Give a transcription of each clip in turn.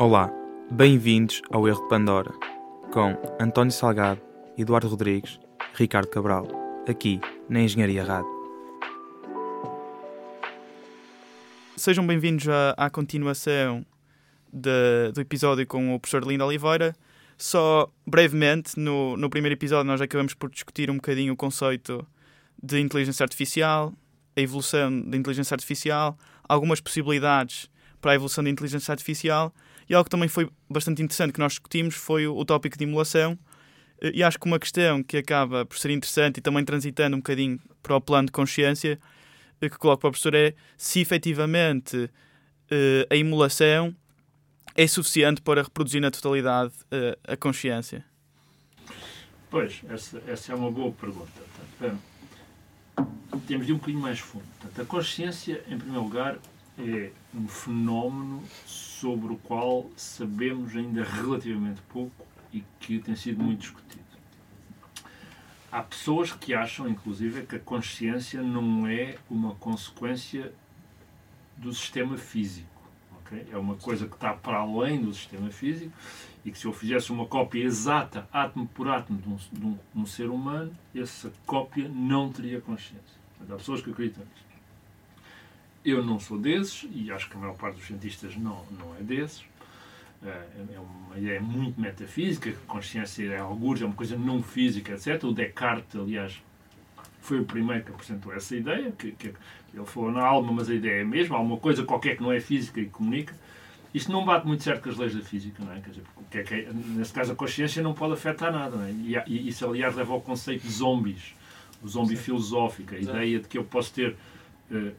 Olá, bem-vindos ao Erro de Pandora, com António Salgado, Eduardo Rodrigues, Ricardo Cabral, aqui na Engenharia Rádio. Sejam bem-vindos à, à continuação de, do episódio com o professor Lindo Oliveira. Só brevemente, no, no primeiro episódio nós acabamos por discutir um bocadinho o conceito de inteligência artificial, a evolução da inteligência artificial, algumas possibilidades para a evolução da inteligência artificial e algo que também foi bastante interessante que nós discutimos foi o, o tópico de emulação. Eh, e acho que uma questão que acaba por ser interessante e também transitando um bocadinho para o plano de consciência eh, que coloco para o professor é se efetivamente eh, a emulação é suficiente para reproduzir na totalidade a consciência. Pois, essa, essa é uma boa pergunta. Portanto, temos de ir um bocadinho mais fundo. Portanto, a consciência, em primeiro lugar, é um fenómeno sobre o qual sabemos ainda relativamente pouco e que tem sido muito discutido. Há pessoas que acham, inclusive, que a consciência não é uma consequência do sistema físico. Okay? É uma coisa que está para além do sistema físico e que se eu fizesse uma cópia exata, átomo por átomo, de um, de um, de um ser humano, essa cópia não teria consciência. Mas há pessoas que acreditam nisso. Eu não sou desses, e acho que a maior parte dos cientistas não, não é desses. Eh, é uma ideia muito metafísica, consciência é algures, é uma coisa não física, etc. O Descartes, aliás, foi o primeiro que apresentou essa ideia, que, que ele falou na alma, mas a ideia é a mesma, há uma coisa qualquer que não é física e comunica. Isto não bate muito certo com as leis da física, não é? Quer dizer, porque é que, é, nesse caso a consciência não pode afetar nada, não é? E, e isso, aliás, leva ao conceito de zombies, o zombie Sim. filosófico, a ideia de que eu posso ter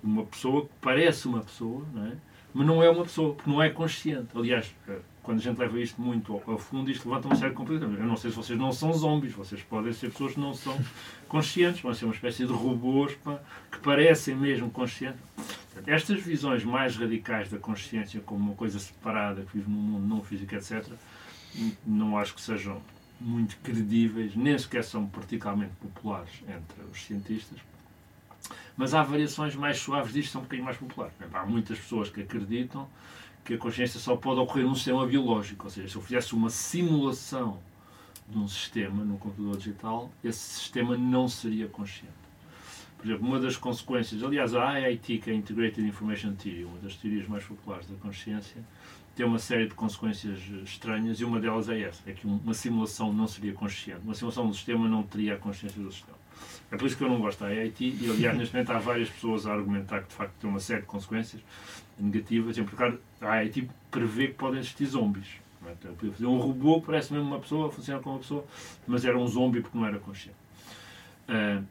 uma pessoa que parece uma pessoa, não é? mas não é uma pessoa, porque não é consciente. Aliás, uh, quando a gente leva isto muito ao, fundo, isto levanta uma série de complicações. Eu não sei se vocês não são zombies, vocês podem ser pessoas que não são conscientes, vão ser uma espécie de robôs que parecem mesmo conscientes. Estas visões mais radicais da consciência como uma coisa separada que vive num mundo não físico, etc., não acho que sejam muito credíveis, nem sequer são particularmente populares entre os cientistas. Mas há variações mais suaves disto, são um bocadinho mais populares. Há muitas pessoas que acreditam que a consciência só pode ocorrer num sistema biológico, ou seja, se eu fizesse uma simulação de um sistema num computador digital, esse sistema não seria consciente. Por exemplo, uma das consequências, aliás, a IIT, que é a Integrated Information Theory, uma das teorias mais populares da consciência, tem uma série de consequências estranhas e uma delas é essa, é que uma simulação não seria consciente. Uma simulação do sistema não teria a consciência do sistema. É por isso que eu não gosto da IIT e, aliás, neste momento há várias pessoas a argumentar que, de facto, tem uma série de consequências negativas. Em lugar, a IIT prevê que podem existir zombies. É? Então, um robô, parece mesmo uma pessoa, funciona como uma pessoa, mas era um zombie porque não era consciente. Uh,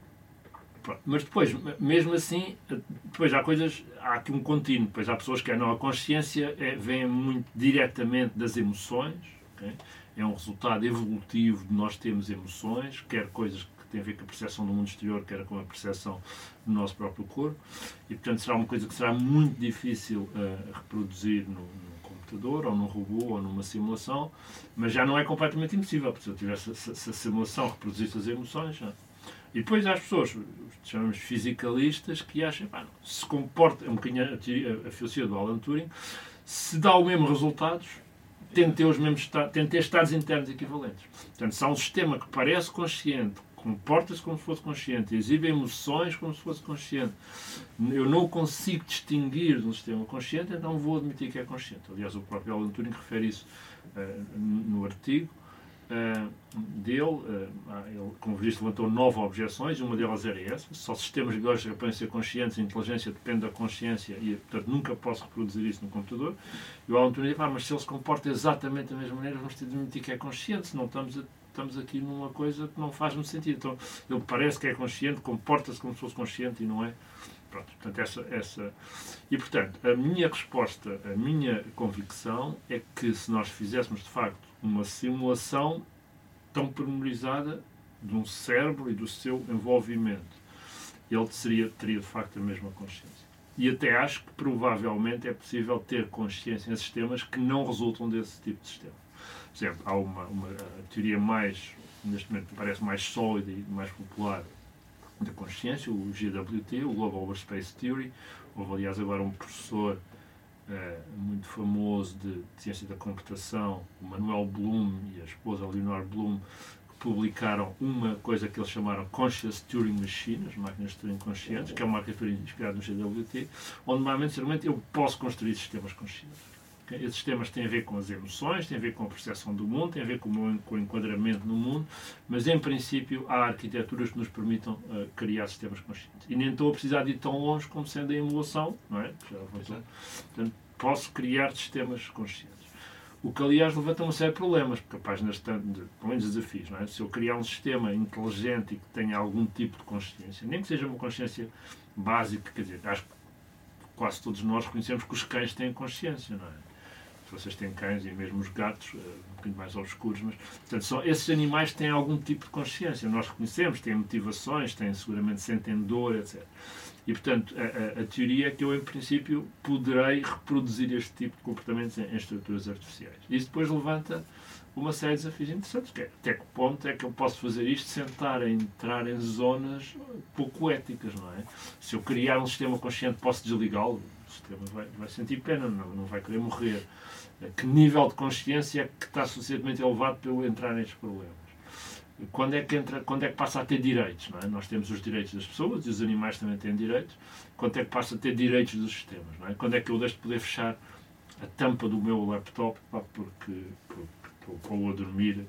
mas depois, mesmo assim, depois há coisas, há aqui um contínuo. Depois há pessoas que não, a consciência é, vem muito diretamente das emoções, okay? é um resultado evolutivo de nós termos emoções, quer coisas que têm a ver com a percepção do mundo exterior, quer com a percepção do nosso próprio corpo, e portanto será uma coisa que será muito difícil uh, reproduzir no, no computador, ou num robô, ou numa simulação, mas já não é completamente impossível, porque se eu tivesse se a simulação reproduzisse as emoções, já, e depois há as pessoas, chamamos fisicalistas, que acham, pá, se comporta, é um bocadinho a, a, a filosofia do Alan Turing, se dá os mesmos resultados, tem de ter os mesmos tem ter estados internos equivalentes. Portanto, se há um sistema que parece consciente, comporta-se como se fosse consciente, exibe emoções como se fosse consciente, eu não consigo distinguir de um sistema consciente, então vou admitir que é consciente. Aliás, o próprio Alan Turing refere isso uh, no artigo uh, dele, uh, ele, como visto, levantou nove objeções, uma delas era essa, só sistemas biológicos podem ser conscientes, a inteligência depende da consciência e, portanto, nunca posso reproduzir isso no computador. E o Alan Turing disse, ah, mas se ele se comporta exatamente da mesma maneira, vamos ter de admitir que é consciente, senão estamos, a, estamos aqui numa coisa que não faz muito sentido. Então, ele parece que é consciente, comporta-se como se fosse consciente e não é. Pronto, portanto, essa, essa... E, portanto, a minha resposta, a minha convicção é que se nós fizéssemos, de facto, uma simulação tão pormenorizada de um cérebro e do seu envolvimento. Ele seria, teria de facto a mesma consciência. E até acho que provavelmente é possível ter consciência em sistemas que não resultam desse tipo de sistema. Exemplo, há uma, uma teoria mais, neste momento parece mais sólida e mais popular da consciência, o GWT, o Global Space Theory. Houve, aliás, agora um professor muito famoso de ciência da computação, o Manuel Bloom e a esposa Leonor Bloom, publicaram uma coisa que eles chamaram Conscious Turing Machine, as máquinas de Turing conscientes, que é uma arquitetura inspirada no GWT, onde normalmente eu posso construir sistemas conscientes. Esses sistemas têm a ver com as emoções, têm a ver com a percepção do mundo, têm a ver com o, enquadramento no mundo, mas em princípio há arquiteturas que nos permitam uh, criar sistemas conscientes. E nem estou a precisar de ir tão longe como sendo a emulação, não é? Portanto, posso criar sistemas conscientes. O que, aliás, levanta uma série de problemas, porque a página está, de, pelo menos desafios, não é? Se eu criar um sistema inteligente e que tenha algum tipo de consciência, nem que seja uma consciência básica, quer dizer, acho que quase todos nós reconhecemos que os cães têm consciência, não é? Vocês têm cães e mesmo os gatos, eh, um bocadinho mais obscuros, mas, portanto, são, esses animais têm algum tipo de consciência, nós reconhecemos, têm motivações, têm seguramente sentem dor, etc. E, portanto, a, a, a, teoria é que eu, em princípio, poderei reproduzir este tipo de comportamentos em, em, estruturas artificiais. Isso depois levanta uma série de desafios interessantes, que é até que ponto é que eu posso fazer isto sem estar a entrar em zonas pouco éticas, não é? Se eu criar um sistema consciente, posso desligá-lo, o sistema vai, vai sentir pena, não, não vai querer morrer. Que nível de consciência é que está suficientemente elevado para eu entrar nestes problemas? quando é que entra, quando é que passa a ter direitos, não é? Nós temos os direitos das pessoas e os animais também têm direitos. Quando é que passa a ter direitos dos sistemas, não é? Quando é que eu deixo de poder fechar a tampa do meu laptop pá, porque, estou a dormir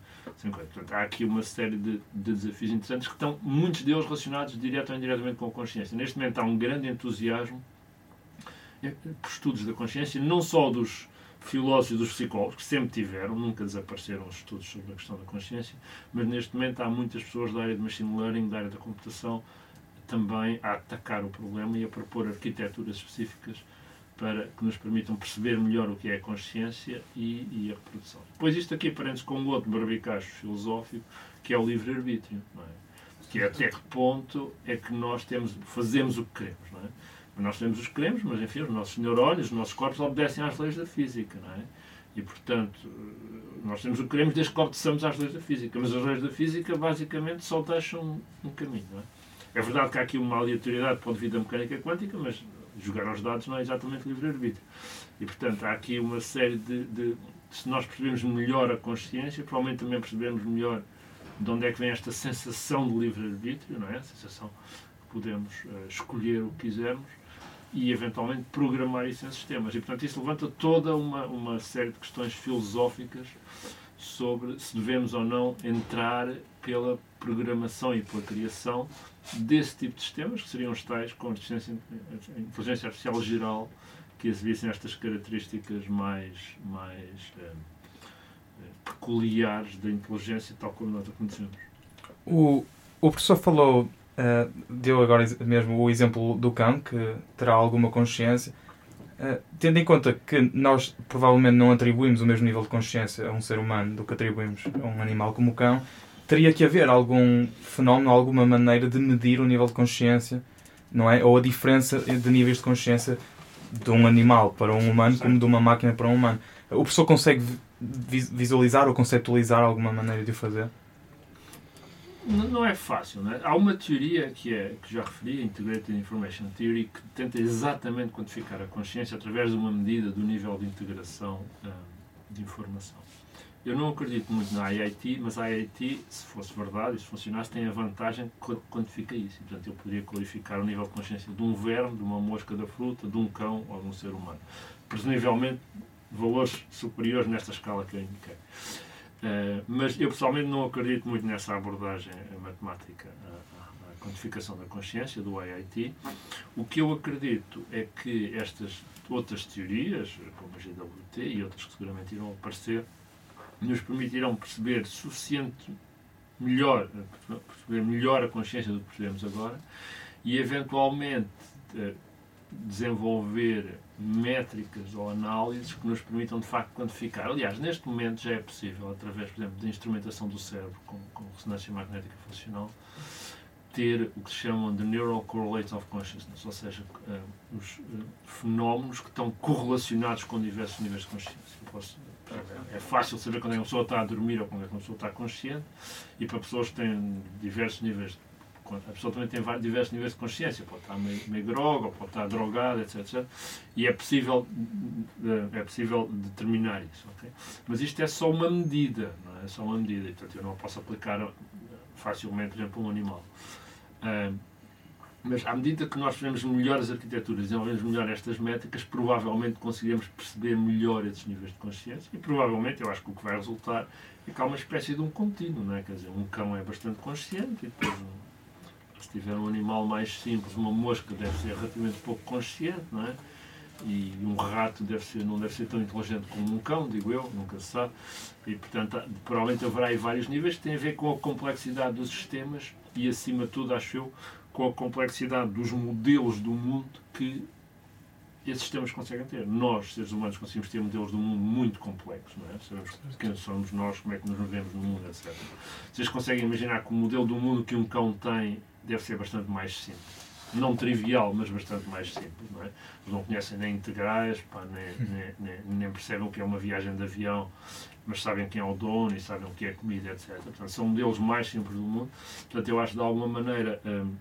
coisa. Portanto, há aqui uma série de, de, desafios interessantes que estão, muitos deles relacionados direto ou indiretamente com a consciência. Neste momento há um grande entusiasmo por estudos da consciência, não só dos filósofos dos psicólogos, que sempre tiveram, nunca desapareceram os estudos sobre a questão da consciência, mas neste momento há muitas pessoas da área de machine learning, da área da computação, também a atacar o problema e a propor arquiteturas específicas para que nos permitam perceber melhor o que é a consciência e, e a reprodução. Depois isto aqui aparece com outro barbicacho filosófico, que é o livre-arbítrio, é? que é até que ponto é que nós temos, fazemos o que queremos. Não é? Nós temos os que queremos, mas enfim, os nossos neurónios, os nossos corpos obedecem às leis da física, não é? E, portanto, nós temos o que queremos desde que obedeçamos às leis da física, mas as leis da física basicamente só deixam um caminho, não é? É verdade que há aqui uma aleatoriedade o devido à mecânica quântica, mas jogar aos dados não é exatamente livre-arbítrio. E, portanto, há aqui uma série de, de, Se nós percebemos melhor a consciência, provavelmente também percebemos melhor de onde é que vem esta sensação de livre-arbítrio, não é? A sensação que podemos uh, escolher o que quisermos e eventualmente programar isso em sistemas. E portanto isso levanta toda uma, uma série de questões filosóficas sobre se devemos ou não entrar pela programação e pela criação desse tipo de sistemas, que seriam os tais com a inteligência artificial geral, que exibissem estas características mais, mais eh, peculiares da inteligência, tal como nós a conhecemos. O, o professor falou Uh, deu agora mesmo o exemplo do cão, que terá alguma consciência. Uh, tendo em conta que nós provavelmente não atribuímos o mesmo nível de consciência a um ser humano do que atribuímos a um animal como o cão, teria que haver algum fenómeno, alguma maneira de medir o nível de consciência, não é? Ou a diferença de níveis de consciência de um animal para um humano como de uma máquina para um humano. O professor consegue visualizar ou conceptualizar alguma maneira de o fazer? Não é fácil, é? Há uma teoria que, é, que já referi, a Integrated Information Theory, que tenta exatamente quantificar a consciência através de uma medida do nível de integração uh, de informação. Eu não acredito muito na IIT, mas a IIT, se fosse verdade e se funcionasse, tem a vantagem que quantifica isso. Portanto, eu poderia qualificar o nível de consciência de um verme, de uma mosca da fruta, de um cão ou de um ser humano. Presumivelmente, valores superiores nesta escala que eu indiquei. Uh, mas eu pessoalmente não acredito muito nessa abordagem matemática à, quantificação da consciência do IIT. O que eu acredito é que estas outras teorias, como a GWT e outras que seguramente irão aparecer, nos permitirão perceber suficiente melhor, perceber melhor a consciência do que percebemos agora e eventualmente desenvolver métricas ou análises que nos permitam de facto quantificar. Aliás, neste momento já é possível, através, por exemplo, da instrumentação do cérebro com, com ressonância magnética funcional, ter o que se chamam de Neural Correlates of Consciousness, ou seja, uh, os uh, fenómenos que estão correlacionados com diversos níveis de consciência. Posso, é fácil saber quando é uma pessoa está a dormir ou quando é uma pessoa está consciente, e para pessoas que têm diversos níveis de A pessoa também tem vários, diversos níveis de consciência, pode estar meio, meio droga, pode estar drogada, etc, etc. E é possível, é possível determinar isso. Okay? Mas isto é só uma medida, não é? é só uma medida. E, portanto, eu não posso aplicar facilmente, por exemplo, a um animal. Mas à medida que nós fazemos melhor as arquiteturas, desenvolvemos melhor estas métricas, provavelmente conseguiremos perceber melhor esses níveis de consciência e provavelmente, eu acho que o que vai resultar é que há uma espécie de um contínuo, não é? Quer dizer, um cão é bastante consciente e depois, se tiver um animal mais simples, uma mosca deve ser relativamente pouco consciente, não é? E um rato deve ser, não deve ser tão inteligente como um cão, digo eu, nunca se sabe. E, portanto, provavelmente haverá aí vários níveis que têm a ver com a complexidade dos sistemas e, acima de tudo, acho eu, com a complexidade dos modelos do mundo que esses sistemas conseguem ter. Nós, seres humanos, conseguimos ter modelos do mundo muito complexos, não é? Sabemos quem somos nós, como é que nos vemos no mundo, etc. Vocês conseguem imaginar que o modelo do mundo que um cão tem deve ser bastante mais simples. Não trivial, mas bastante mais simples, não é? Eles não conhecem nem integrais, pá, nem, nem, nem, nem percebem o que é uma viagem de avião, mas sabem quem é o dono e sabem o que é comida, etc. Portanto, são modelos mais simples do mundo. Portanto, eu acho, de alguma maneira, hum,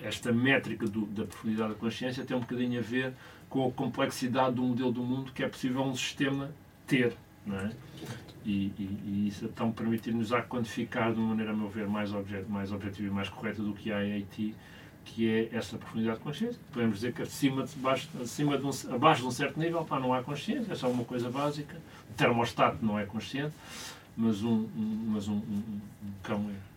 esta métrica do, da profundidade da consciência tem um bocadinho a ver com a complexidade do modelo do mundo que é possível um sistema ter. Não é? E, e, e isso então permitir-nos a quantificar de uma maneira, a meu ver, mais, objet, mais objetiva e mais correta do que a AIT, que é essa profundidade de consciência. Podemos dizer que acima de, baixo, acima de um, abaixo de um certo nível pá, não há consciência, é só uma coisa básica. O termostato não é consciente, mas um, um mas um, um, um cão é.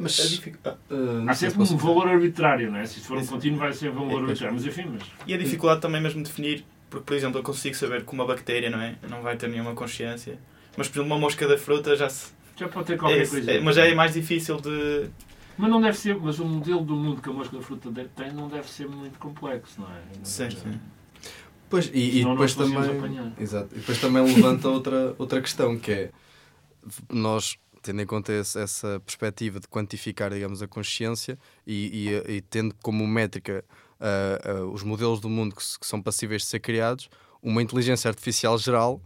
Mas é dific... uh, Há sempre um valor arbitrário, não é? Se for um contínuo, vai ser um valor é, arbitrário. Mas enfim, mas... E a dificuldade também mesmo definir, porque, por exemplo, eu consigo saber que uma bactéria, não é? Não vai ter nenhuma consciência. Mas, por exemplo, uma mosca da fruta já se. Já pode ter qualquer é, coisa. É, mas já é mais difícil de. Mas não deve ser, mas o modelo do mundo que a mosca da fruta tem não deve ser muito complexo, não é? Não sim, sim. Pois, e, e depois também. Exato. E depois também levanta outra, outra questão que é nós tendo em conta esse, essa perspectiva de quantificar, digamos, a consciência e, e, e tendo como métrica uh, uh, os modelos do mundo que, que, são passíveis de ser criados, uma inteligência artificial geral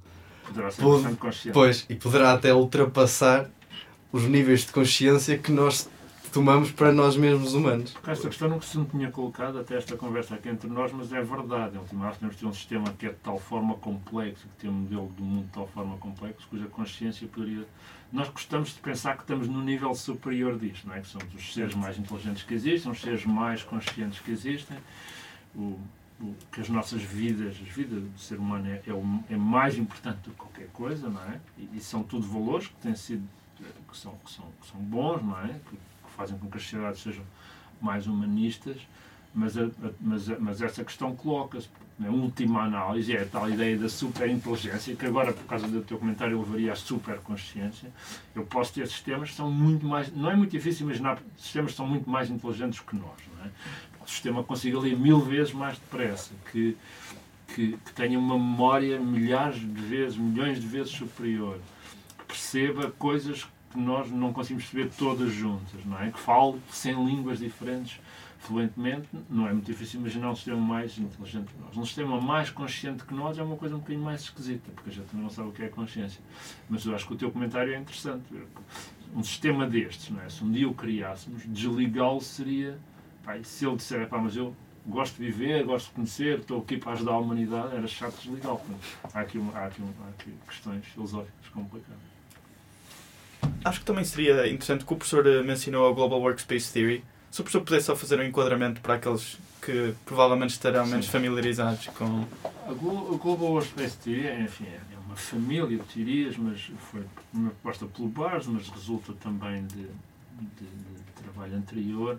poderá ser pode, consciente. Pois, e poderá até ultrapassar os níveis de consciência que nós tomamos para nós mesmos humanos. Porque esta questão não se me tinha colocado até esta conversa aqui entre nós, mas é verdade. Nós temos de ter um sistema que é de tal forma complexo, que tem um modelo do mundo de tal forma complexo, cuja consciência poderia. Nós gostamos de pensar que estamos no nível superior disto, não é? que somos os seres mais inteligentes que existem, os seres mais conscientes que existem, o, o que as nossas vidas, as vidas do ser humano é, é, o, é mais importante do que qualquer coisa, não é? E, e, são tudo valores que têm sido que são, que são, que são bons, não é? Que, fazem com que as sociedades sejam mais humanistas, mas, a, mas, a, mas essa questão coloca-se. A última análise é a tal ideia da superinteligência, que agora, por causa do teu comentário, eu levaria à superconsciência. Eu posso ter sistemas que são muito mais. Não é muito difícil imaginar sistemas que são muito mais inteligentes que nós. Não é? O sistema consiga ler mil vezes mais depressa, que, que, que tenha uma memória milhares de vezes, milhões de vezes superior, que perceba coisas que nós não conseguimos perceber todas juntas, não é? Que falo 100 línguas diferentes fluentemente, não é muito difícil imaginar um sistema mais inteligente que nós. Um sistema mais consciente que nós é uma coisa um bocadinho mais esquisita, porque a gente não sabe o que é consciência. Mas eu acho que o teu comentário é interessante. Um sistema destes, não é? se um dia o criássemos, desligá-lo seria. Se ele disser, pá, mas eu gosto de viver, gosto de conhecer, estou aqui para ajudar a humanidade, era chato desligá-lo. Há aqui, há, aqui, há aqui questões filosóficas complicadas. Acho que também seria interessante que o professor eh, mencionou a Global Workspace Theory. Se o professor pudesse só fazer um enquadramento para aqueles que provavelmente estarão menos familiarizados com. A Global Workspace Theory, enfim, é uma família de teorias, mas foi uma proposta pelo Bars, mas resulta também de, de, de trabalho anterior,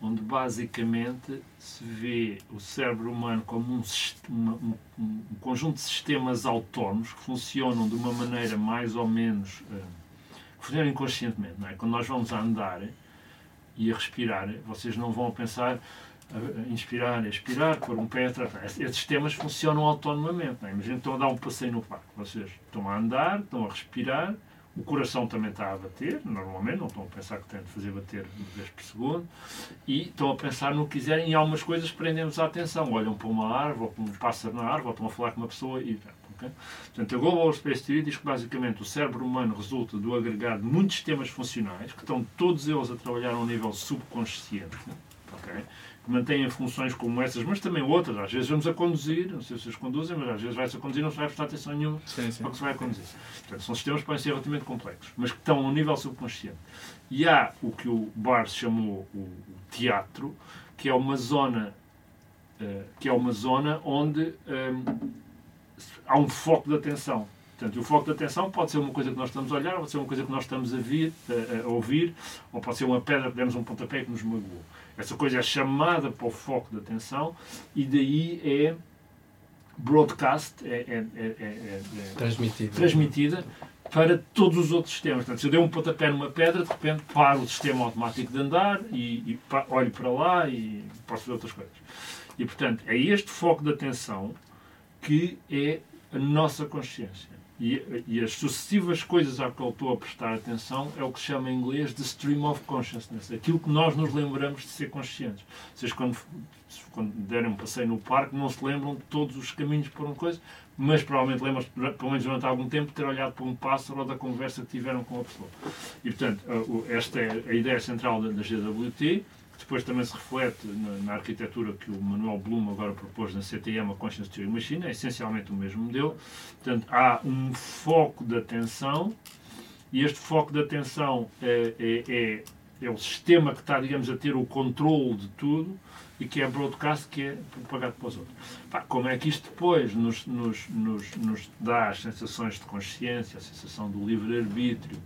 onde basicamente se vê o cérebro humano como um, um, um, conjunto de sistemas autónomos que funcionam de uma maneira mais ou menos. Uh, funcionam inconscientemente. Não é? Quando nós vamos a andar e a respirar, vocês não vão pensar a inspirar, a expirar, pôr um pé atrás. Esses sistemas funcionam autonomamente. Não é? Imagina estão a dar um passeio no parque. Vocês estão a andar, estão a respirar, o coração também está a bater, normalmente, não estão a pensar que têm de fazer bater uma vez por segundo, e estão a pensar no que quiserem, e algumas coisas prendem-vos a atenção. Olham para uma árvore, ou para um pássaro na árvore, ou estão a falar com uma pessoa, e Okay? Portanto, a Global Space Theory diz que basicamente o cérebro humano resulta do agregado de muitos sistemas funcionais que estão todos eles a trabalhar a um nível subconsciente. Okay? que mantêm funções como essas, mas também outras. Às vezes vamos a conduzir, não sei se vocês conduzem, mas às vezes vai-se a conduzir e não se vai prestar atenção nenhuma sim, sim. ao que se vai a conduzir. Portanto, são sistemas que podem ser relativamente complexos, mas que estão a um nível subconsciente. E há o que o Barnes chamou o teatro, que é uma zona, uh, que é uma zona onde um, ehm, há um foco de atenção. Portanto, o foco de atenção pode ser uma coisa que nós estamos a olhar, pode ser uma coisa que nós estamos a, vir, a, a ouvir, ou pode ser uma pedra que demos um pontapé que nos magoou. Essa coisa é chamada para o foco de atenção e daí é broadcast, é, é, é, é transmitida. transmitida para todos os outros sistemas. Portanto, se eu der um pontapé numa pedra, de repente para o sistema automático de andar e, e olho para lá e posso fazer outras coisas. E, portanto, é este foco de atenção que é a nossa consciência. E, e, as sucessivas coisas a que eu estou a prestar atenção é o que se chama em inglês de stream of consciousness, aquilo que nós nos lembramos de ser conscientes. Vocês, quando, quando derem um passeio no parque, não se lembram de todos os caminhos por uma coisa, mas provavelmente lembram-se, pelo menos durante algum tempo, de ter olhado para um pássaro ou da conversa que tiveram com a pessoa. E, portanto, esta é a ideia central da, GWT depois também se reflete na, na, arquitetura que o Manuel Blum agora propôs na CTM, a Conscious Theory Machine, é essencialmente o mesmo modelo. Portanto, há um foco de atenção e este foco de atenção é, é, é, é o sistema que está, digamos, a ter o controle de tudo e que é broadcast, que é propagado para os outros. Pá, como é que isto depois nos, nos, nos, nos dá as sensações de consciência, a sensação do livre-arbítrio,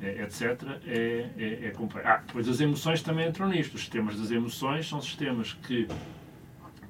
etc., é, é, é complexo. Ah, depois as emoções também entram nisto. Os sistemas das emoções são sistemas que,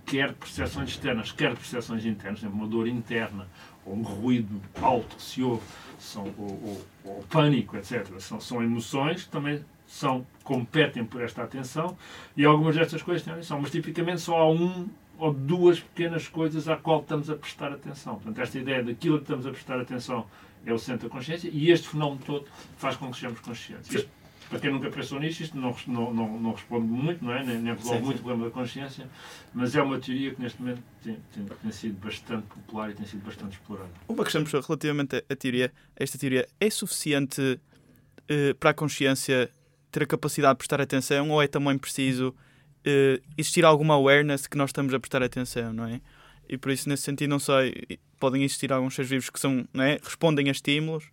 quer percepções externas, quer percepções internas, por exemplo, uma dor interna ou um ruído alto que se ouve, são, ou, ou, ou pânico, etc., são, são emoções que também são, competem por esta atenção e algumas destas coisas têm atenção, mas tipicamente só há um ou duas pequenas coisas à qual estamos a prestar atenção. Portanto, esta ideia daquilo que estamos a prestar atenção é o centro da consciência e este fenómeno todo faz com que sejamos conscientes. Isto, para quem nunca pensou nisto, isto não, não, não, não responde muito, não é? nem, nem resolve sim, muito o problema da consciência, mas é uma teoria que neste momento tem, tem, tem, sido bastante popular e tem sido bastante explorada. Uma questão, professor, relativamente à teoria, esta teoria é suficiente uh, para a consciência ter a capacidade de prestar atenção ou é também preciso uh, existir alguma awareness que nós estamos a prestar atenção, não é? E por isso, nesse sentido, não sei, podem existir alguns seres vivos que são, não é? respondem a estímulos.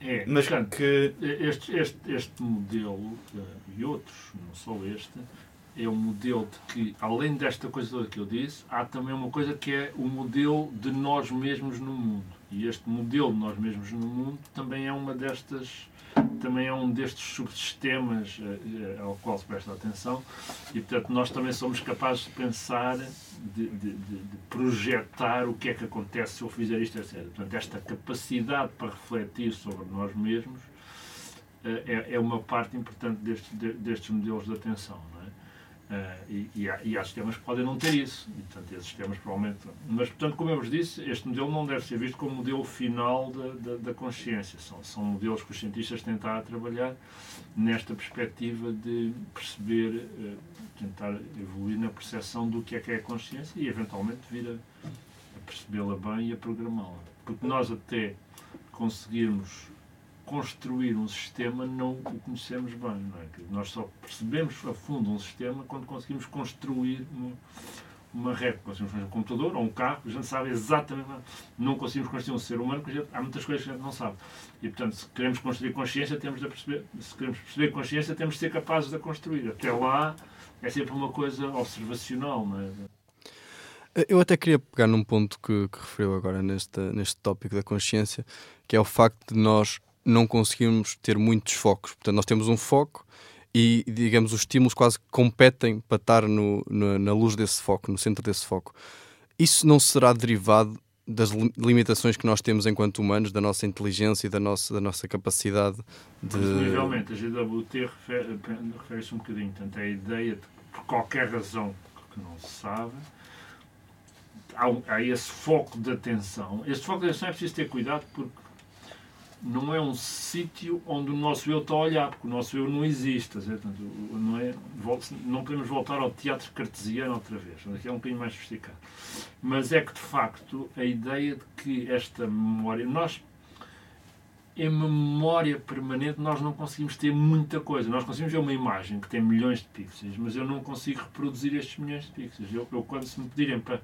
É, mas portanto, que este, este, este modelo eh, e outros, não só este, é um modelo de que, além desta coisa toda que eu disse, há também uma coisa que é o modelo de nós mesmos no mundo. E este modelo de nós mesmos no mundo também é uma destas também é um destes subsistemas uh, ao qual se presta atenção e, portanto, nós também somos capazes de pensar, de, de, de, projetar o que é que acontece se eu fizer isto, etc. Portanto, esta capacidade para refletir sobre nós mesmos uh, é, é, uma parte importante destes, destes modelos de atenção. Não é? Uh, e, e, há, e, há, sistemas que podem não ter isso. E, portanto, esses sistemas provavelmente. Mas, portanto, como eu vos disse, este modelo não deve ser visto como modelo final da, da, da consciência. São, são modelos que os cientistas a trabalhar nesta perspectiva de perceber, uh, tentar evoluir na percepção do que é que é a consciência e, eventualmente, vir a, a percebê-la bem e a programá-la. Porque nós, até conseguirmos construir um sistema não o conhecemos bem. Não é? Nós só percebemos a fundo um sistema quando conseguimos construir uma, uma rede. Conseguimos construir um computador ou um carro, a gente sabe exatamente. Não conseguimos construir um ser humano, porque há muitas coisas que a gente não sabe. E, portanto, se queremos construir consciência, temos de perceber. Se queremos perceber consciência, temos de ser capazes de a construir. Até lá, é sempre uma coisa observacional. Não é? Eu até queria pegar num ponto que, que referiu agora neste, neste tópico da consciência, que é o facto de nós não conseguimos ter muitos focos. Portanto, nós temos um foco e, digamos, os estímulos quase competem para estar no, no, na luz desse foco, no centro desse foco. Isso não será derivado das limitações que nós temos enquanto humanos, da nossa inteligência e da nossa, da nossa capacidade de. Presumivelmente, a GWT refere-se refere um bocadinho. Portanto, a ideia de, por qualquer razão que não se sabe, há, há esse foco de atenção. Esse foco de atenção é preciso ter cuidado porque não é um sítio onde o nosso eu está a olhar, porque o nosso eu não existe. Portanto, não, é, não podemos voltar ao teatro cartesiano outra vez. Aqui é um bocadinho mais sofisticado. Mas é que, de facto, a ideia de que esta memória. Nós, em memória permanente, nós não conseguimos ter muita coisa. Nós conseguimos ver uma imagem que tem milhões de pixels, mas eu não consigo reproduzir estes milhões de pixels. Eu, eu quando se me pedirem para.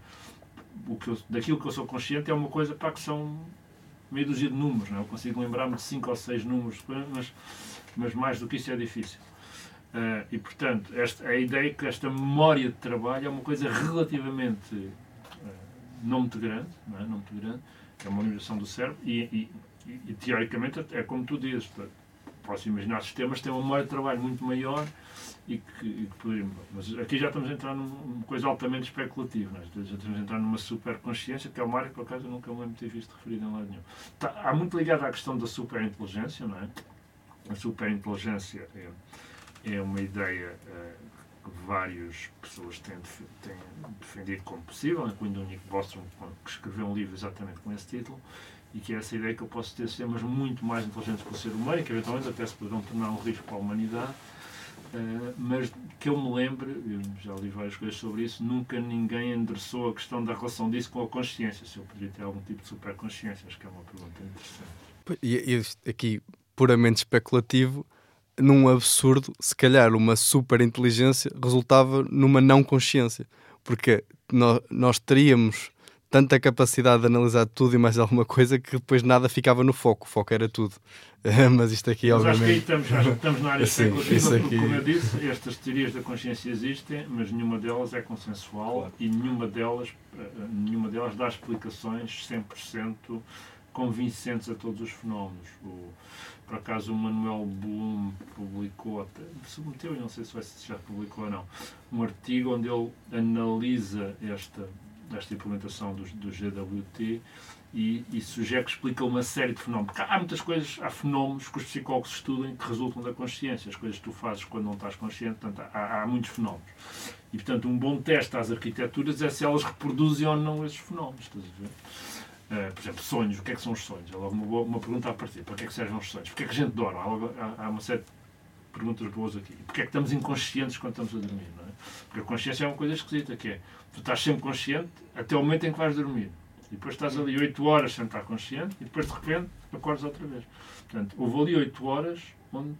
O que eu, daquilo que eu sou consciente é uma coisa para que são meia dúzia de números, não é? Eu consigo lembrar-me de cinco ou seis números, mas, mas mais do que isso é difícil. Uh, e, portanto, esta, a ideia é que esta memória de trabalho é uma coisa relativamente uh, não muito grande, não, é? não muito grande, é uma limitação do cérebro, e, e, e, e, teoricamente é como tu dizes, posso imaginar sistemas que têm uma memória de trabalho muito maior e que, e que. Mas aqui já estamos a entrar numa coisa altamente especulativa. É? Já estamos a entrar numa superconsciência, que é uma área que, por acaso, eu nunca me lembro ter visto referido em lado nenhum. Está, há muito ligado à questão da superinteligência, não é? A superinteligência é, é uma ideia é, que várias pessoas têm, têm defendido como possível, incluindo o Nick Bostrom, que escreveu um livro exatamente com esse título, e que é essa ideia que eu posso ter sistemas muito mais inteligentes que o ser humano que eventualmente até se poderão tornar um risco para a humanidade. Uh, mas que eu me lembre, eu já li várias coisas sobre isso, nunca ninguém endereçou a questão da relação disso com a consciência, se eu poderia ter algum tipo de superconsciência, acho que é uma pergunta interessante. E, e aqui, puramente especulativo, num absurdo, se calhar uma superinteligência resultava numa não consciência, porque nós, nós teríamos tanta capacidade de analisar tudo e mais alguma coisa que depois nada ficava no foco. O foco era tudo. Mas isto aqui, mas obviamente. Acho que aí estamos, estamos na área Sim, especulativa, aqui... como eu disse, estas teorias da consciência existem, mas nenhuma delas é consensual claro. e nenhuma delas, eh, nenhuma delas dá explicações 100% convincentes a todos os fenómenos. O, por acaso o Manuel Bloom publicou, submeteu, não sei se já publicou ou não, um artigo onde ele analisa esta desta implementação do, GWT e, sugere que explica uma série de fenómenos. Porque há muitas coisas, há fenómenos que os psicólogos estudam que resultam da consciência, as coisas que tu fazes quando não estás consciente, portanto, há, há muitos fenómenos. E, portanto, um bom teste às arquiteturas é se elas reproduzem ou não esses fenómenos. Estás a ver? Uh, por exemplo, sonhos. O que é que são os sonhos? É logo uma, boa, uma pergunta a partir. Para que é que servem os sonhos? Porquê é que a gente dorme? Há, há, uma série de perguntas boas aqui. Porquê é que estamos inconscientes quando estamos a dormir? Não é? Porque a consciência é uma coisa esquisita, que é tu estás sempre consciente até o momento em que vais dormir. E depois estás ali 8 horas sem estar consciente e depois de repente acordas outra vez. Portanto, houve ali 8 horas onde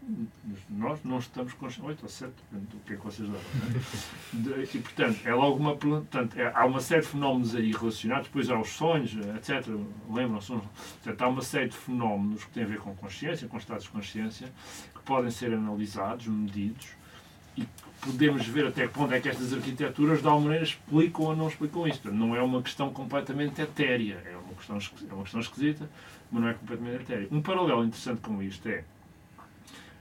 nós não estamos conscientes. 8 ou 7, depende do que é que vocês dão. É? E portanto, é logo uma portanto, é, há uma série de fenómenos aí relacionados, depois há os sonhos, etc. Lembram-se? Portanto, há uma série de fenómenos que têm a ver com consciência, com estados de consciência, que podem ser analisados, medidos e podemos ver até que ponto é que estas arquiteturas de alguma maneira explicam ou não explicam isto. Não é uma questão completamente etérea, é uma questão, é uma questão esquisita, mas não é completamente etérea. Um paralelo interessante com isto é,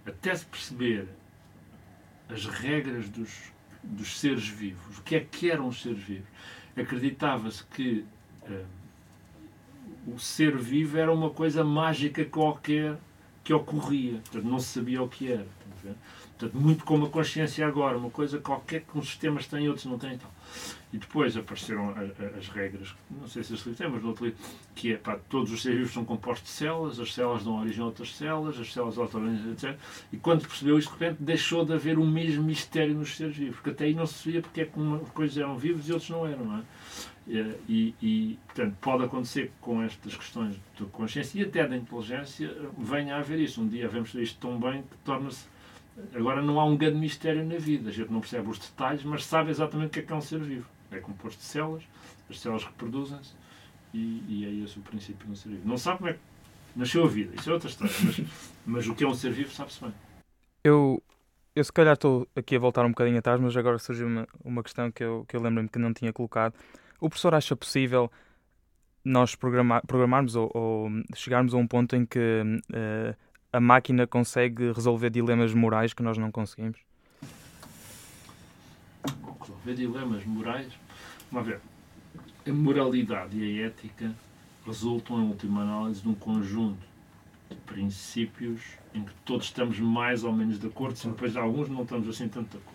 até se perceber as regras dos, dos seres vivos, o que é que eram os seres vivos, acreditava-se que uh, o ser vivo era uma coisa mágica qualquer que ocorria, portanto não se sabia o que era. Portanto, muito como a consciência agora, uma coisa qualquer que uns sistemas têm outros não têm. Então. E depois apareceram as regras, não sei se livro tem, mas outro livro, que é, pá, todos os seres vivos são compostos de células, as células dão origem a outras células, as células autoorganizam, etc. E quando percebeu isto, de repente deixou de haver o mesmo mistério nos seres vivos, porque até aí não se sabia porque é que umas coisas eram vivas e outros não eram, não é? E, e, portanto, pode acontecer com estas questões de consciência e até da inteligência, venha a haver isso. Um dia vemos isto tão bem que torna-se Agora não há um grande mistério na vida, a gente não percebe os detalhes, mas sabe exatamente o que é que é um ser vivo. É composto de células, as células reproduzem-se e, e é esse o princípio de um ser vivo. Não sabe como é que nasceu a vida, isso é outra história, mas, mas o que é um ser vivo sabe-se bem. Eu, eu se calhar estou aqui a voltar um bocadinho atrás, mas agora surgiu uma, uma questão que eu, que eu lembro-me que não tinha colocado. O professor acha possível nós programar, programarmos ou, ou chegarmos a um ponto em que uh, a máquina consegue resolver dilemas morais que nós não conseguimos? Resolver dilemas morais? Vamos ver. A moralidade e a ética resultam, em última análise, de um conjunto de princípios em que todos estamos mais ou menos de acordo, se depois de alguns não estamos assim tanto de acordo.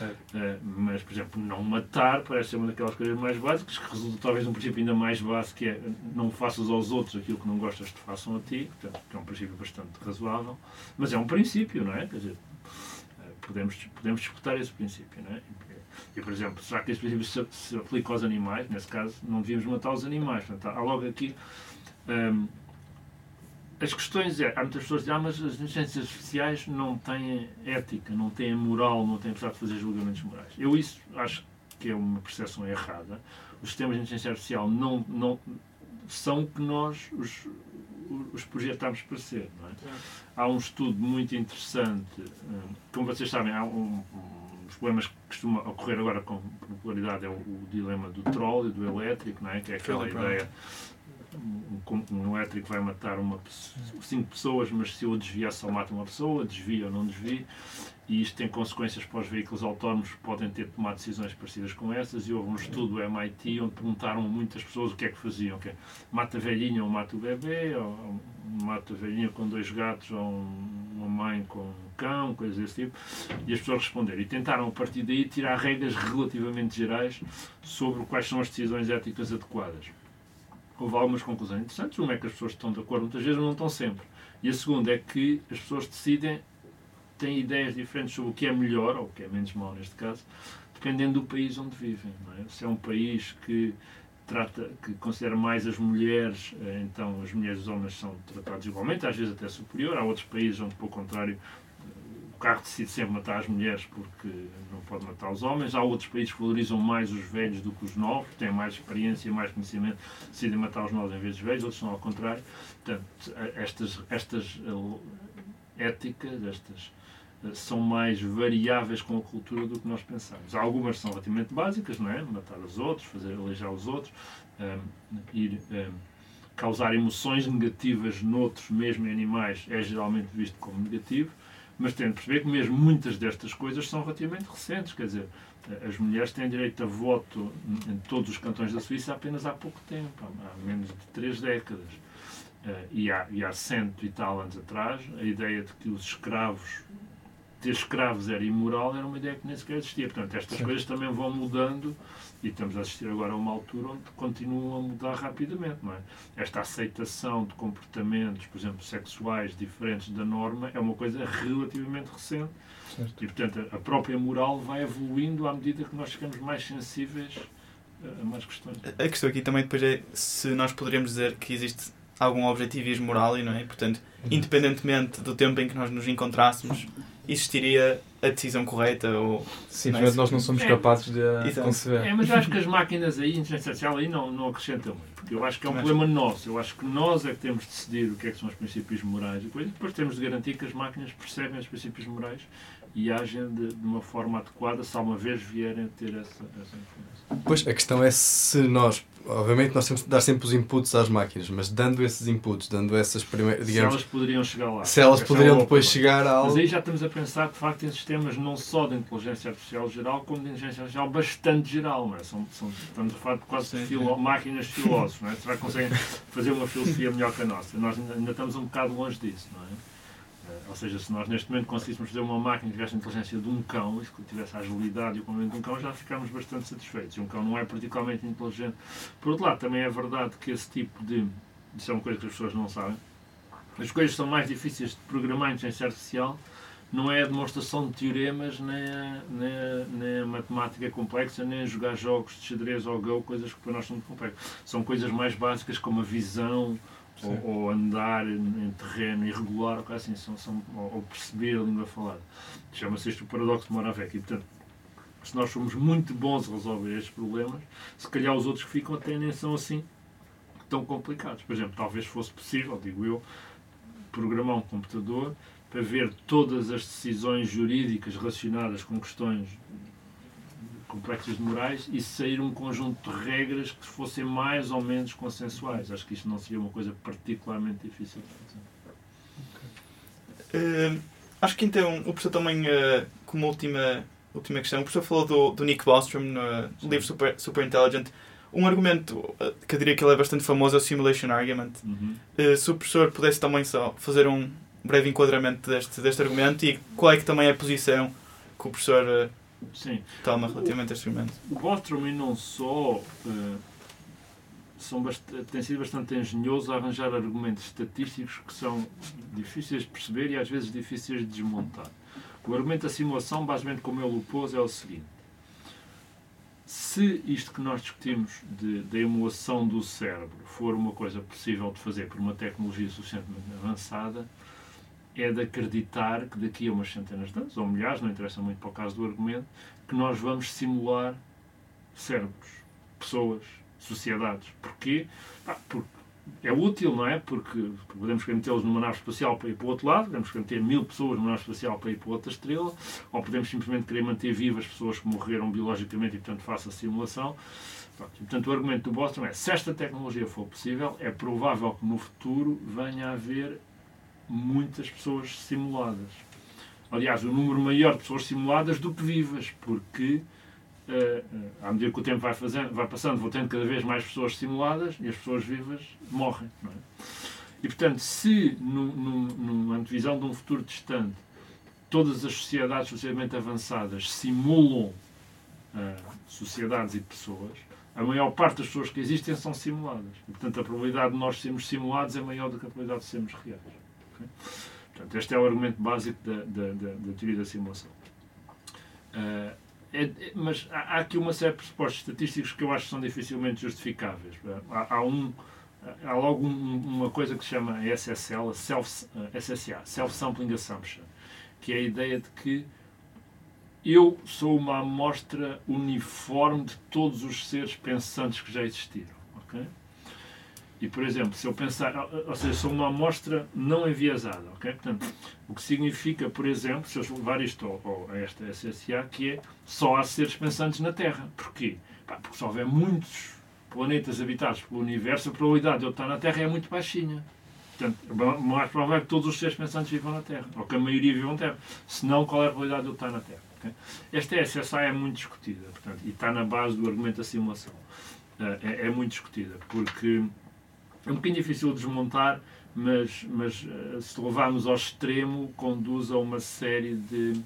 É? Uh, mas, por exemplo, não matar parece ser uma daquelas coisas mais básicas, que resulta talvez um princípio ainda mais básico, que é não faças aos outros aquilo que não gostas que façam a ti, portanto, que é um princípio bastante razoável, mas é um princípio, não é? Quer dizer, uh, podemos, podemos disputar esse princípio, não é? E, por exemplo, será que esse princípio se, se aplica aos animais? Nesse caso, não devíamos matar os animais. Portanto, há logo aqui. Um, as questões é, há muitas pessoas que dizem, ah, mas as inteligências artificiais não têm ética, não têm moral, não têm possibilidade de fazer julgamentos morais. Eu isso acho que é uma percepção errada. Os sistemas de inteligência artificial não, não são o que nós os, os projetamos para ser. É? Há um estudo muito interessante, hum, como vocês sabem, há um, um dos problemas que costuma ocorrer agora com popularidade é o, o dilema do troll e do elétrico, não é? que é aquela ideia um, elétrico vai matar uma, cinco pessoas, mas se eu desviar só mata uma pessoa, desvia ou não desvia, e isto tem consequências para os veículos autónomos que podem ter tomado decisões parecidas com essas, e houve um estudo do MIT onde perguntaram muitas pessoas o que é que faziam, que é, mata a velhinha ou mata o bebê, ou mata a velhinha com dois gatos, ou uma mãe com um cão, coisas desse tipo, e as pessoas responderam. E tentaram, a partir daí, tirar regras relativamente gerais sobre quais são as decisões éticas adequadas houve algumas conclusões interessantes. Uma é que as pessoas estão de acordo muitas vezes, mas não estão sempre. E a segunda é que as pessoas decidem, têm ideias diferentes sobre o que é melhor, ou o que é menos mau neste caso, dependendo do país onde vivem. É? Se é um país que trata, que considera mais as mulheres, eh, então as mulheres e os homens são tratados igualmente, às vezes até superior. Há outros países onde, pelo contrário, carro decide sempre matar as mulheres porque não pode matar os homens. Há outros países que valorizam mais os velhos do que os novos, têm mais experiência, mais conhecimento, decidem matar os novos em vez dos velhos, outros são ao contrário. Portanto, estas, estas eh, éticas, estas eh, são mais variáveis com a cultura do que nós pensamos. Algumas são relativamente básicas, não é? Matar os outros, fazer aleijar os outros, um, ehm, ir um, ehm, causar emoções negativas noutros, mesmo em animais, é geralmente visto como negativo mas tem de perceber que mesmo muitas destas coisas são relativamente recentes, quer dizer, as mulheres têm direito a voto em todos os cantões da Suíça apenas há pouco tempo, há menos de três décadas. Eh, e há, e há cento e tal anos atrás, a ideia de que os escravos ter escravos era imoral era uma ideia que nem sequer existia. Portanto, estas Sim. coisas também vão mudando e estamos a assistir agora a uma altura onde continuam a mudar rapidamente. Não é? Esta aceitação de comportamentos, por exemplo, sexuais diferentes da norma é uma coisa relativamente recente. Certo. E, portanto, a própria moral vai evoluindo à medida que nós ficamos mais sensíveis a mais questões. A questão aqui também depois é se nós poderíamos dizer que existe algum objetivismo moral e não é? Portanto, uhum. independentemente do tempo em que nós nos encontrássemos, existiria a decisão correta ou simplesmente nós não somos é, capazes de Exato. conceber. É, mas eu acho que as máquinas aí, inteligência artificial aí não, não acrescentam muito, porque eu acho que é um mas... problema nosso. Eu acho que nós é que temos de decidir o que é que são os princípios morais e depois, depois temos de garantir que as máquinas percebem os princípios morais e agem de, de uma forma adequada se alguma vez vierem a ter essa, essa informação. Pois, a questão é se nós obviamente nós temos que dar sempre os inputs às máquinas, mas dando esses inputs, dando essas primeiras. Digamos, se elas poderiam chegar lá. Se elas poderiam depois chegar a algo. Mas aí já estamos a pensar de facto em sistemas não só de inteligência artificial geral, como de inteligência artificial bastante geral. Não é? são, são, estamos a falar de quase sim, filo, sim. máquinas filósofos. Não é? Será que conseguem fazer uma filosofia melhor que a nossa? Nós ainda, ainda estamos um bocado longe disso. Não é? Ou seja, se nós neste momento conseguíssemos fazer uma máquina que tivesse a inteligência de um cão, e que tivesse a agilidade e o comando de um cão, já ficámos bastante satisfeitos. Um cão não é particularmente inteligente. Por outro lado, também é verdade que esse tipo de. Isso é uma coisa que as pessoas não sabem. As coisas são mais difíceis de programar em inteligência artificial não é a demonstração de teoremas, nem a, nem, a, nem a matemática complexa, nem a jogar jogos de xadrez ou Go, coisas que para nós são muito complexas. São coisas mais básicas como a visão, ou, ou, andar em terreno irregular, ou, assim, são, são, ou, perceber a língua falada. Chama-se isto o paradoxo de Moravec. E, portanto, se nós somos muito bons a resolver estes problemas, se calhar os outros que ficam até nem são assim tão complicados. Por exemplo, talvez fosse possível, digo eu, programar um computador para ver todas as decisões jurídicas relacionadas com questões complexos de morais e sair um conjunto de regras que fossem mais ou menos consensuais. Acho que isto não seria uma coisa particularmente difícil de fazer. Uh, acho que então o professor também, uh, como última, última questão, o professor falou do, do Nick Bostrom no livro Super, Super Intelligent. Um argumento eh, que eu diria que ele é bastante famoso é o Simulation Argument. Uhum. Uh, se o professor pudesse também só fazer um breve enquadramento deste, deste argumento e qual é que também é a posição que o professor Sim. toma relativamente a este argumento. O Bostrom e não só uh, são tem sido bastante engenhoso a arranjar argumentos estatísticos que são difíceis de perceber e às vezes difíceis de desmontar. O argumento da simulação, basicamente como ele o pôs, é o seguinte. Se isto que nós discutimos da emulação do cérebro for uma coisa possível de fazer por uma tecnologia suficientemente avançada, é de acreditar que daqui a umas centenas de anos, ou milhares, não interessa muito para o caso do argumento, que nós vamos simular cérebros, pessoas, sociedades. Porquê? Ah, porque é útil, não é? Porque podemos querer metê-los numa nave espacial para ir para o outro lado, podemos querer meter mil pessoas numa nave espacial para ir para outra estrela, ou podemos simplesmente querer manter vivas pessoas que morreram biologicamente e, portanto, faça a simulação. Portanto, o argumento do Boston é: se esta tecnologia for possível, é provável que no futuro venha a haver muitas pessoas simuladas. Aliás, o um número maior de pessoas simuladas do que vivas, porque uh, à medida que o tempo vai, fazendo, vai passando, vou tendo cada vez mais pessoas simuladas e as pessoas vivas morrem. É? E, portanto, se numa antevisão de um futuro distante todas as sociedades socialmente avançadas simulam uh, sociedades e pessoas, a maior parte das pessoas que existem são simuladas. E, portanto, a probabilidade de nós sermos simulados é maior do que a probabilidade de sermos reais. Okay? Portanto, este é o argumento básico da, da, da, da teoria da simulação. Uh, é, é, mas há, há, aqui uma série de pressupostos estatísticos que eu acho que são dificilmente justificáveis. Há, há um, há logo um, uma coisa que se chama SSL, self, SSA, Self-Sampling Assumption, que é a ideia de que eu sou uma amostra uniforme de todos os seres pensantes que já existiram. Okay? E, por exemplo, se eu pensar, ou seja, sou uma amostra não enviesada, ok? Portanto, o que significa, por exemplo, se eu levar isto a esta SSA, que é só há seres pensantes na Terra. Porquê? Porque se houver muitos planetas habitados pelo universo, a probabilidade de eu estar na Terra é muito baixinha. Portanto, mais provável é que todos os seres pensantes vivam na Terra, ou que a maioria vivam na Terra. Se não, qual é a probabilidade de eu estar na Terra? Okay? Esta SSA é muito discutida, portanto, e está na base do argumento da simulação. Eh, é, é muito discutida, porque é um bocadinho difícil de desmontar, mas, mas eh, se levarmos ao extremo, conduz a uma série de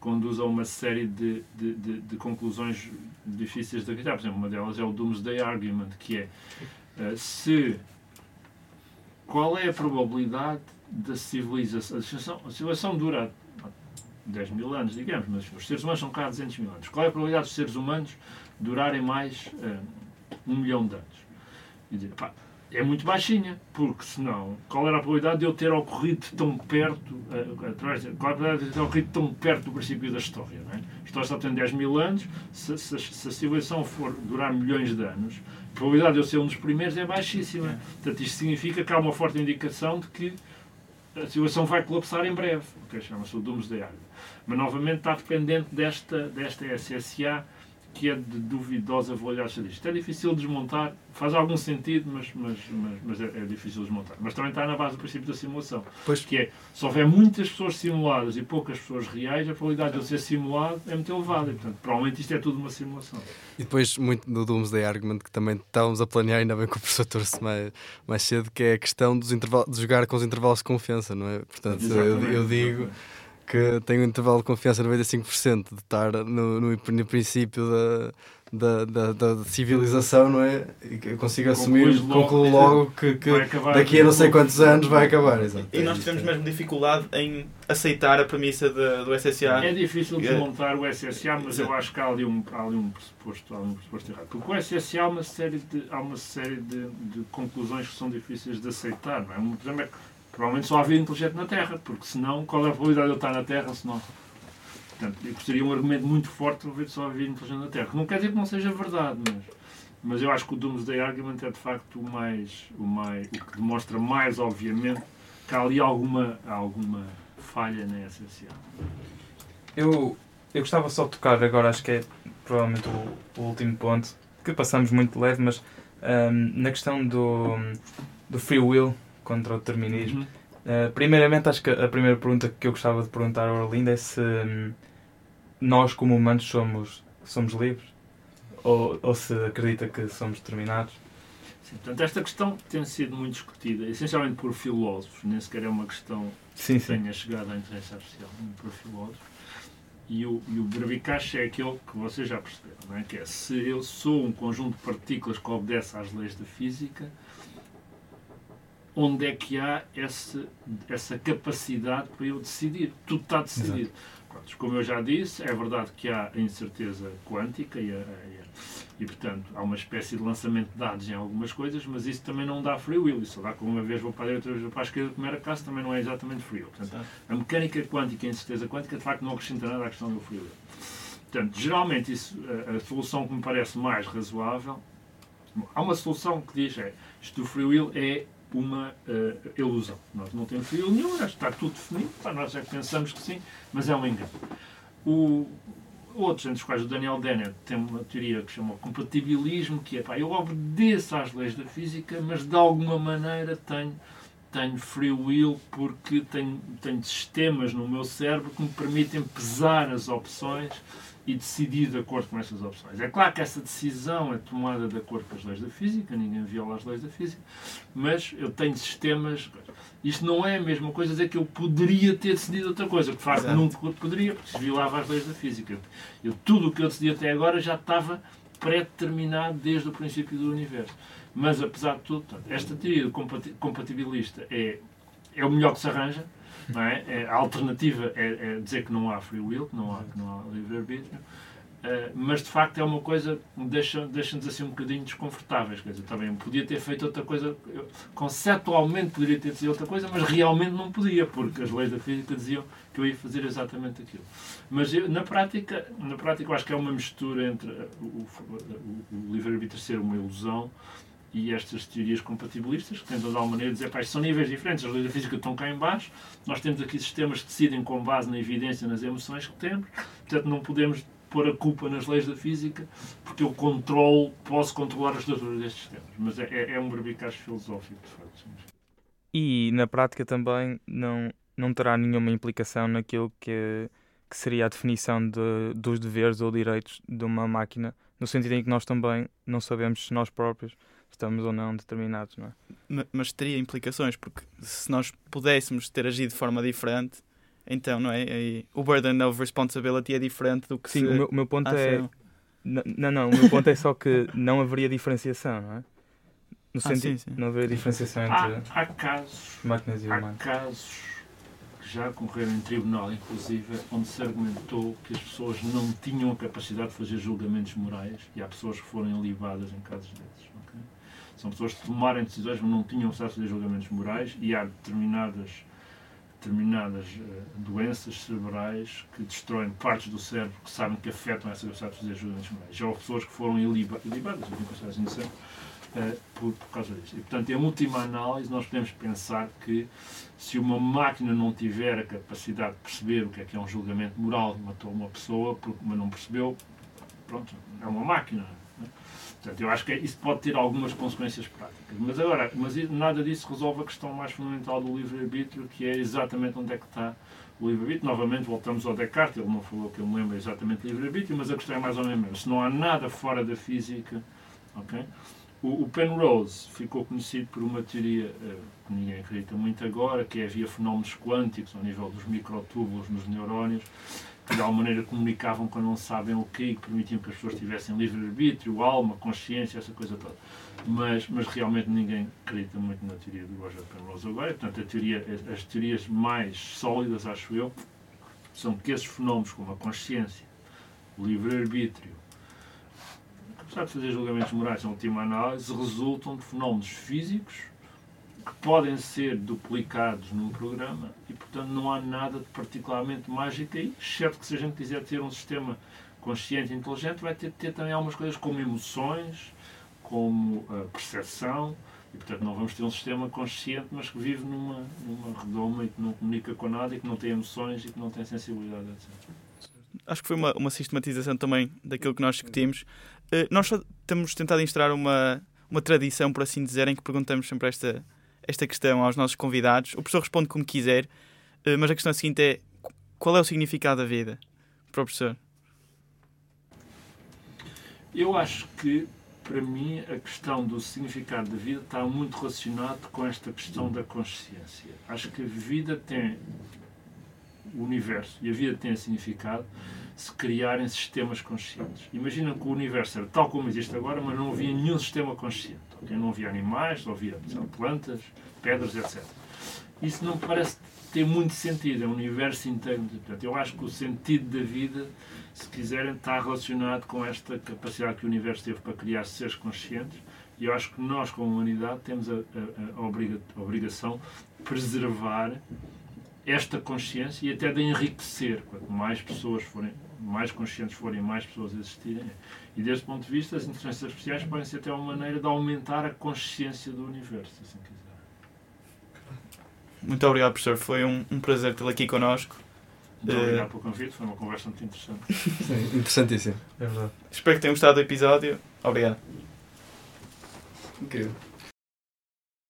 conduz a uma série de, de, de, de conclusões difíceis de acreditar. Por exemplo, uma delas é o Doomsday Argument, que é uh, se qual é a probabilidade da civilização, a civilização, dura 10 mil anos, digamos, mas os seres humanos são cá há 200 mil anos. Qual é a probabilidade dos seres humanos durarem mais uh, um milhão de anos? E dizer, pá, é muito baixinha, porque senão, qual era a probabilidade de eu ter ocorrido tão perto, uh, através, qual era a probabilidade de eu ter ocorrido tão perto do princípio da história? Não é? A história só tem 10 mil anos, se, se, se, a civilização for durar milhões de anos, a probabilidade de eu ser um dos primeiros é baixíssima. Portanto, isto significa que há uma forte indicação de que a civilização vai colapsar em breve, o que chama-se o Doomsday Argument. Mas, novamente, está dependente desta, desta SSA que é de duvidosa validade estatística. É difícil de desmontar, faz algum sentido, mas, mas, mas, mas é, é, difícil de desmontar. Mas também está na base do princípio da simulação. Pois. Que é, se houver muitas pessoas simuladas e poucas pessoas reais, a probabilidade de eu ser simulado é muito elevada. E, portanto, provavelmente isto é tudo uma simulação. E depois, muito do Doomsday Argument, que também estávamos a planear, ainda bem que o professor trouxe mais, mais cedo, que é a questão dos intervalos, de jogar com os intervalos de confiança, não é? Portanto, eu, eu digo que tem um intervalo de confiança de 95% de estar no, no, no princípio da, da, da, da, civilização, não é? E que eu consigo assumir, concluo logo que, que daqui a não sei quantos anos vai acabar. Exato. E nós tivemos mesmo dificuldade em aceitar a premissa de, do SSA. É difícil desmontar o SSA, mas eu acho que há ali um, há ali um, pressuposto, há um pressuposto errado. Porque o SSA há uma série, de, há uma série de, de conclusões que são difíceis de aceitar. Não é? Um, por exemplo, é Provavelmente só há vida inteligente na Terra, porque senão, qual é a probabilidade de eu estar na Terra se não. Portanto, seria um argumento muito forte para ver só há vida inteligente na Terra. Não quer dizer que não seja verdade, mas, mas eu acho que o Doomsday Argument é de facto o, mais, o, mais, o que demonstra mais, obviamente, que há ali alguma, alguma falha na essencial. Eu, eu gostava só de tocar agora, acho que é provavelmente o, o último ponto, que passamos muito leve, mas um, na questão do, do free will contra o determinismo. Uhum. Uh, primeiramente, acho que a primeira pergunta que eu gostava de perguntar ao Orlindo é se hum, nós, como humanos, somos, somos livres ou, ou se acredita que somos determinados. Sim, portanto, esta questão tem sido muito discutida, essencialmente por filósofos, nem sequer é uma questão sim, que sim. tenha chegado à inteligência artificial, por filósofos. e o, e o Verbicache é aquele que vocês já perceberam, não é? que é se eu sou um conjunto de partículas que obedece às leis da física, onde é que há essa, essa capacidade para eu decidir? Tudo está decidido. Pronto, como eu já disse, é verdade que há a incerteza quântica e, a, a, e, portanto, há uma espécie de lançamento de dados em algumas coisas, mas isso também não dá free will. Isso dá que uma vez vou para a direita, outra vez vou para a esquerda, comer a casa, também não é exatamente free will. Portanto, a mecânica quântica e a incerteza quântica, de facto, não acrescenta nada à questão do free will. Portanto, geralmente, isso, a, a solução que me parece mais razoável, há uma solução que diz, é, isto do free will é uma uh, ilusão. Nós não temos will nenhum, está tudo definido, nós é que pensamos que sim, mas é um engano. O, outros, entre os quais o Daniel Dennett tem uma teoria que chama compatibilismo, que é, pá, eu obedeço às leis da física, mas de alguma maneira tenho, tenho free will porque tenho, tenho sistemas no meu cérebro que me permitem pesar as opções e decidir de acordo com essas opções. É claro que essa decisão é tomada de acordo com as leis da física, ninguém viola as leis da física, mas eu tenho sistemas. Isto não é a mesma coisa dizer que eu poderia ter decidido outra coisa, que de facto nunca poderia, porque se violava as leis da física. Eu, tudo o que eu decidi até agora já estava pré-determinado desde o princípio do universo. Mas, apesar de tudo, esta teoria compatibilista é, é o melhor que se arranja, é? É, a alternativa é, é, dizer que não há free will, que não há, que não há livre-arbítrio, uh, mas de facto é uma coisa que deixa-nos deixa assim um bocadinho desconfortáveis. Quer dizer, também podia ter feito outra coisa, eu, conceptualmente poderia ter decidido outra coisa, mas realmente não podia, porque as leis da física diziam que eu ia fazer exatamente aquilo. Mas eu, na prática, na prática eu acho que é uma mistura entre o, o, o livre-arbítrio ser uma ilusão e estas teorias compatibilistas, que tentam de alguma maneira dizer que são níveis diferentes, as leis da física estão cá em baixo, nós temos aqui sistemas que decidem com base na evidência, nas emoções que temos, portanto não podemos pôr a culpa nas leis da física, porque eu controlo, posso controlar as estruturas destes sistemas. Mas é, é, é um barbicaz filosófico, de facto. E na prática também não, não terá nenhuma implicação naquilo que, que seria a definição de, dos deveres ou direitos de uma máquina, no sentido em que nós também não sabemos se nós próprios estamos ou não determinados, não é? Mas teria implicações, porque se nós pudéssemos ter agido de forma diferente, então, não é? E o burden of responsibility é diferente do que Sim, se... o meu, o meu ponto é... Não, não, o meu ponto é só que não haveria diferenciação, não é? No ah, sentido, sim, sim. não haveria diferenciação entre há, há casos, máquinas e humanos. Há casos que já ocorreram em tribunal, inclusive, onde se argumentou que as pessoas não tinham a capacidade de fazer julgamentos morais e há pessoas que foram ilibadas em casos desses. São pessoas que tomarem decisões, mas não tinham acesso a julgamentos morais e há determinadas, determinadas uh, doenças cerebrais que destroem partes do cérebro que sabem que afetam essa capacidade de fazer julgamentos morais. Já houve pessoas que foram iliba, ilibadas, eu tenho assim dizer, uh, por, por causa disso. E, portanto, em última análise, nós podemos pensar que se uma máquina não tiver a capacidade de perceber o que é que é um julgamento moral, matou uma pessoa, mas não percebeu, pronto, é uma máquina Portanto, eu acho que isso pode ter algumas consequências práticas. Mas agora, mas nada disso resolve a questão mais fundamental do livre-arbítrio, que é exatamente onde é que está o livre-arbítrio. Novamente, voltamos ao Descartes, ele não falou que eu me lembro exatamente livre-arbítrio, mas a questão é mais ou menos, se não há nada fora da física, ok? O, o Penrose ficou conhecido por uma teoria uh, que ninguém acredita muito agora, que é havia fenómenos quânticos ao nível dos microtúbulos nos neurónios, que de alguma maneira comunicavam quando não sabem o quê e que permitiam que as pessoas tivessem livre-arbítrio, alma, consciência, essa coisa toda. Mas, mas realmente ninguém acredita muito na teoria do Roger Penrose agora. Portanto, teoria, as teorias mais sólidas, acho eu, são que esses fenómenos como a consciência, o livre-arbítrio, apesar de fazer julgamentos morais em última análise, resultam de fenómenos físicos que podem ser duplicados num programa e, portanto, não há nada de particularmente mágico aí, exceto que se a gente quiser ter um sistema consciente e inteligente, vai ter de ter também algumas coisas como emoções, como uh, percepção, e, portanto, não vamos ter um sistema consciente, mas que vive numa, numa redoma e que não comunica com nada e que não tem emoções e que não tem sensibilidade, etc. Acho que foi uma, uma sistematização também daquilo que nós discutimos. Uh, nós só temos tentado instaurar uma, uma tradição, por assim dizer, em que perguntamos sempre esta esta questão aos nossos convidados. O professor responde como quiser, eh, mas a questão seguinte é: qual é o significado da vida para o professor? Eu acho que, para mim, a questão do significado da vida está muito relacionado com esta questão da consciência. Acho que a vida tem o universo e a vida tem significado se criarem sistemas conscientes. Imagina que o universo era tal como existe agora, mas não havia nenhum sistema consciente. Okay? Não havia animais, não havia plantas, pedras, etc. Isso não parece ter muito sentido, é um universo inteiro. Portanto, eu acho que o sentido da vida, se quiserem, está relacionado com esta capacidade que o universo teve para criar seres conscientes. E eu acho que nós, como humanidade, temos a, a, a, obriga, a obrigação de preservar esta consciência e até de enriquecer. Quanto mais pessoas forem, mais conscientes forem, mais pessoas existirem. E desse ponto de vista, as inteligências artificiais podem ser até uma maneira de aumentar a consciência do universo, assim quiser. Muito obrigado, professor. Foi um, um prazer tê-lo aqui connosco. Muito uh... obrigado pelo convite, foi uma conversa muito interessante. Sim, interessantíssimo. É verdade. Espero que tenham gostado do episódio. Obrigado. Incrível.